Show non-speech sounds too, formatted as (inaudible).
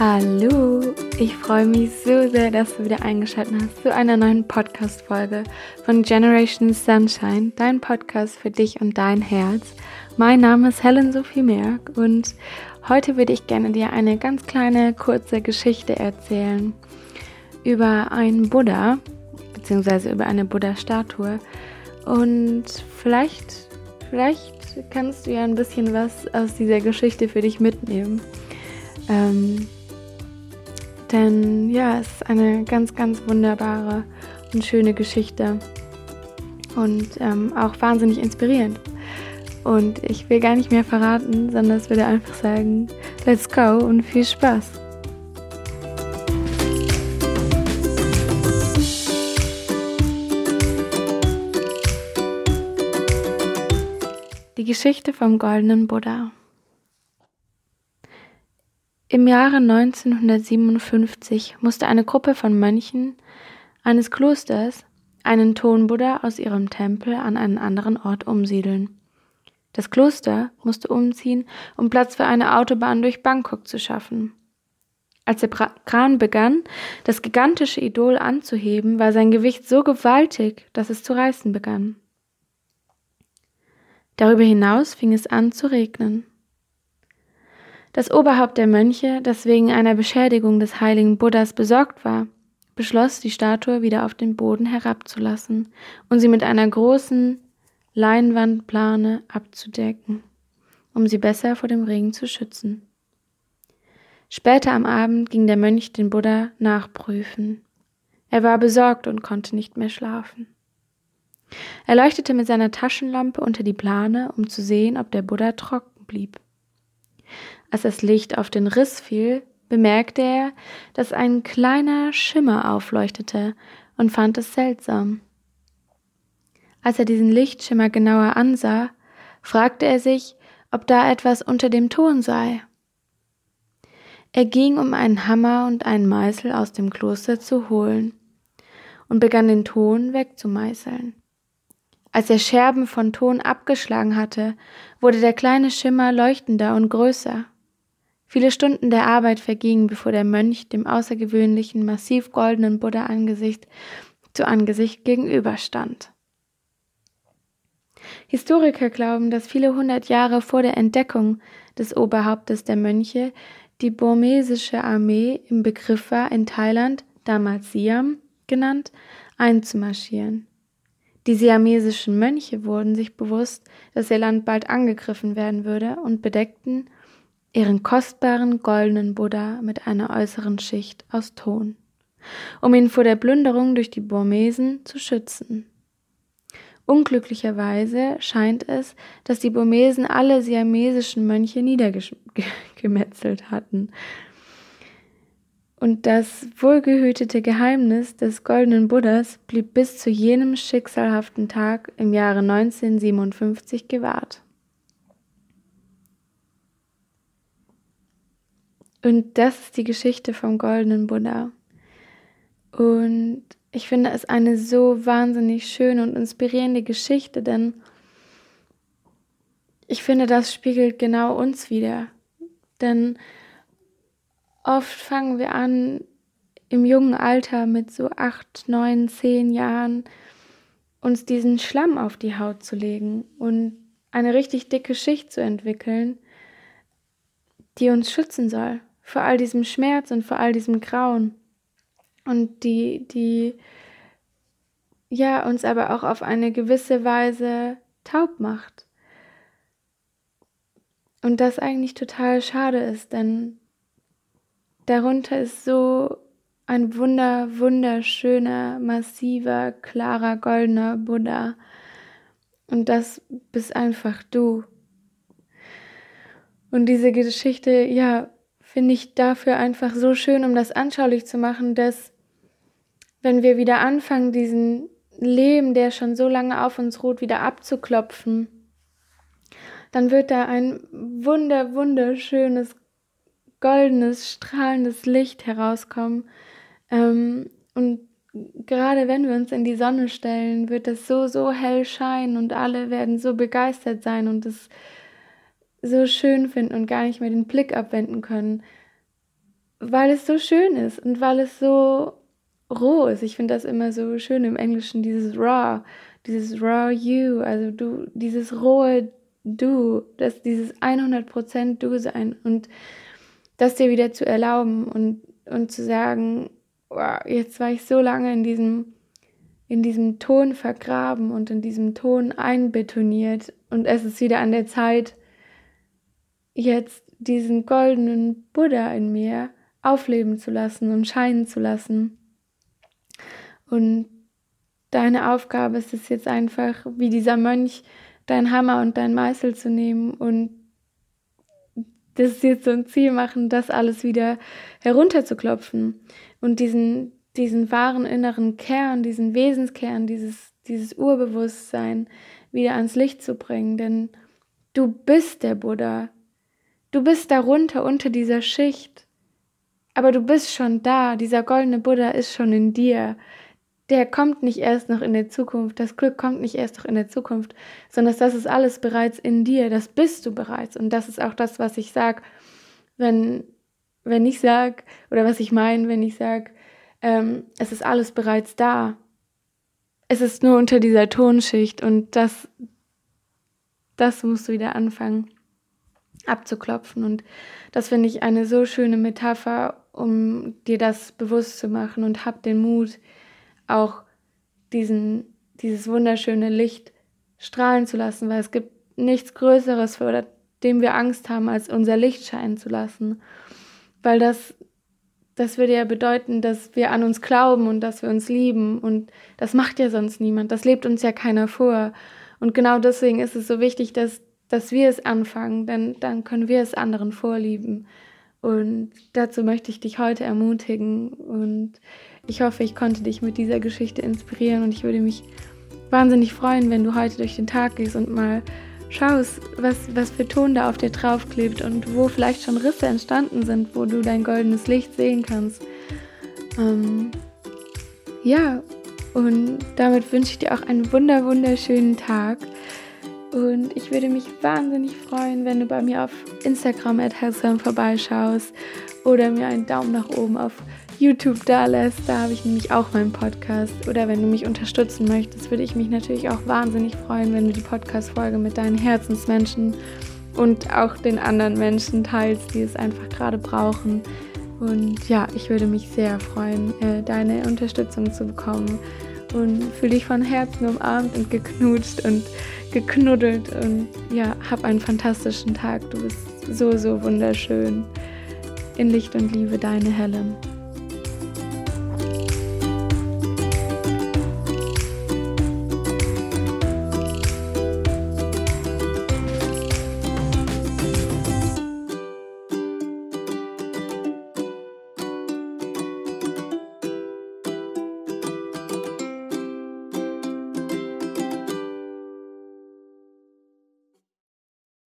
Hallo, ich freue mich so sehr, dass du wieder eingeschaltet hast zu einer neuen Podcast-Folge von Generation Sunshine, dein Podcast für dich und dein Herz. Mein Name ist Helen Sophie Merck und heute würde ich gerne dir eine ganz kleine, kurze Geschichte erzählen über einen Buddha, beziehungsweise über eine Buddha-Statue. Und vielleicht, vielleicht kannst du ja ein bisschen was aus dieser Geschichte für dich mitnehmen. Ähm, denn ja, es ist eine ganz, ganz wunderbare und schöne Geschichte und ähm, auch wahnsinnig inspirierend. Und ich will gar nicht mehr verraten, sondern es würde einfach sagen, let's go und viel Spaß. Die Geschichte vom goldenen Buddha. Im Jahre 1957 musste eine Gruppe von Mönchen eines Klosters einen Tonbuddha aus ihrem Tempel an einen anderen Ort umsiedeln. Das Kloster musste umziehen, um Platz für eine Autobahn durch Bangkok zu schaffen. Als der Kran begann, das gigantische Idol anzuheben, war sein Gewicht so gewaltig, dass es zu reißen begann. Darüber hinaus fing es an zu regnen. Das Oberhaupt der Mönche, das wegen einer Beschädigung des heiligen Buddhas besorgt war, beschloss, die Statue wieder auf den Boden herabzulassen und sie mit einer großen Leinwandplane abzudecken, um sie besser vor dem Regen zu schützen. Später am Abend ging der Mönch den Buddha nachprüfen. Er war besorgt und konnte nicht mehr schlafen. Er leuchtete mit seiner Taschenlampe unter die Plane, um zu sehen, ob der Buddha trocken blieb. Als das Licht auf den Riss fiel, bemerkte er, dass ein kleiner Schimmer aufleuchtete und fand es seltsam. Als er diesen Lichtschimmer genauer ansah, fragte er sich, ob da etwas unter dem Ton sei. Er ging, um einen Hammer und einen Meißel aus dem Kloster zu holen und begann den Ton wegzumeißeln. Als er Scherben von Ton abgeschlagen hatte, wurde der kleine Schimmer leuchtender und größer. Viele Stunden der Arbeit vergingen, bevor der Mönch dem außergewöhnlichen, massiv goldenen Buddha Angesicht zu Angesicht gegenüberstand. Historiker glauben, dass viele hundert Jahre vor der Entdeckung des Oberhauptes der Mönche die burmesische Armee im Begriff war, in Thailand, damals Siam genannt, einzumarschieren. Die siamesischen Mönche wurden sich bewusst, dass ihr Land bald angegriffen werden würde und bedeckten ihren kostbaren goldenen Buddha mit einer äußeren Schicht aus Ton, um ihn vor der Plünderung durch die Burmesen zu schützen. Unglücklicherweise scheint es, dass die Burmesen alle siamesischen Mönche niedergemetzelt (laughs) hatten. Und das wohlgehütete Geheimnis des goldenen Buddhas blieb bis zu jenem schicksalhaften Tag im Jahre 1957 gewahrt. Und das ist die Geschichte vom goldenen Buddha. Und ich finde es eine so wahnsinnig schöne und inspirierende Geschichte, denn ich finde, das spiegelt genau uns wieder. Denn oft fangen wir an, im jungen Alter mit so acht, neun, zehn Jahren uns diesen Schlamm auf die Haut zu legen und eine richtig dicke Schicht zu entwickeln, die uns schützen soll vor all diesem Schmerz und vor all diesem Grauen. Und die, die, ja, uns aber auch auf eine gewisse Weise taub macht. Und das eigentlich total schade ist, denn darunter ist so ein wunder, wunderschöner, massiver, klarer, goldener Buddha. Und das bist einfach du. Und diese Geschichte, ja, finde ich dafür einfach so schön, um das anschaulich zu machen, dass wenn wir wieder anfangen, diesen Leben, der schon so lange auf uns ruht, wieder abzuklopfen, dann wird da ein wunder, wunderschönes, goldenes, strahlendes Licht herauskommen. Ähm, und gerade wenn wir uns in die Sonne stellen, wird es so, so hell scheinen und alle werden so begeistert sein und es so schön finden und gar nicht mehr den Blick abwenden können. weil es so schön ist und weil es so roh ist. Ich finde das immer so schön im Englischen, dieses raw, dieses raw you, also du, dieses rohe du, das dieses 100% du sein und das dir wieder zu erlauben und, und zu sagen, wow, jetzt war ich so lange in diesem, in diesem Ton vergraben und in diesem Ton einbetoniert und es ist wieder an der Zeit, jetzt diesen goldenen Buddha in mir aufleben zu lassen und scheinen zu lassen. Und deine Aufgabe ist es jetzt einfach, wie dieser Mönch, dein Hammer und dein Meißel zu nehmen und das ist jetzt so ein Ziel machen, das alles wieder herunterzuklopfen und diesen, diesen wahren inneren Kern, diesen Wesenskern, dieses, dieses Urbewusstsein wieder ans Licht zu bringen. Denn du bist der Buddha. Du bist darunter, unter dieser Schicht. Aber du bist schon da. Dieser goldene Buddha ist schon in dir der kommt nicht erst noch in der Zukunft, das Glück kommt nicht erst noch in der Zukunft, sondern das ist alles bereits in dir, das bist du bereits. Und das ist auch das, was ich sage, wenn, wenn ich sage, oder was ich meine, wenn ich sage, ähm, es ist alles bereits da. Es ist nur unter dieser Tonschicht und das, das musst du wieder anfangen abzuklopfen. Und das finde ich eine so schöne Metapher, um dir das bewusst zu machen und hab den Mut, auch diesen, dieses wunderschöne Licht strahlen zu lassen, weil es gibt nichts Größeres, vor dem wir Angst haben, als unser Licht scheinen zu lassen. Weil das, das würde ja bedeuten, dass wir an uns glauben und dass wir uns lieben. Und das macht ja sonst niemand. Das lebt uns ja keiner vor. Und genau deswegen ist es so wichtig, dass, dass wir es anfangen, denn dann können wir es anderen vorlieben. Und dazu möchte ich dich heute ermutigen. Und ich hoffe, ich konnte dich mit dieser Geschichte inspirieren und ich würde mich wahnsinnig freuen, wenn du heute durch den Tag gehst und mal schaust, was, was für Ton da auf dir draufklebt und wo vielleicht schon Risse entstanden sind, wo du dein goldenes Licht sehen kannst. Ähm, ja, und damit wünsche ich dir auch einen wunder wunderschönen Tag. Und ich würde mich wahnsinnig freuen, wenn du bei mir auf Instagram at vorbeischaust oder mir einen Daumen nach oben auf YouTube da lässt. Da habe ich nämlich auch meinen Podcast. Oder wenn du mich unterstützen möchtest, würde ich mich natürlich auch wahnsinnig freuen, wenn du die Podcast-Folge mit deinen Herzensmenschen und auch den anderen Menschen teilst, die es einfach gerade brauchen. Und ja, ich würde mich sehr freuen, äh, deine Unterstützung zu bekommen. Und fühle dich von Herzen umarmt und geknutscht und geknuddelt. Und ja, hab einen fantastischen Tag. Du bist so, so wunderschön. In Licht und Liebe, deine Helen.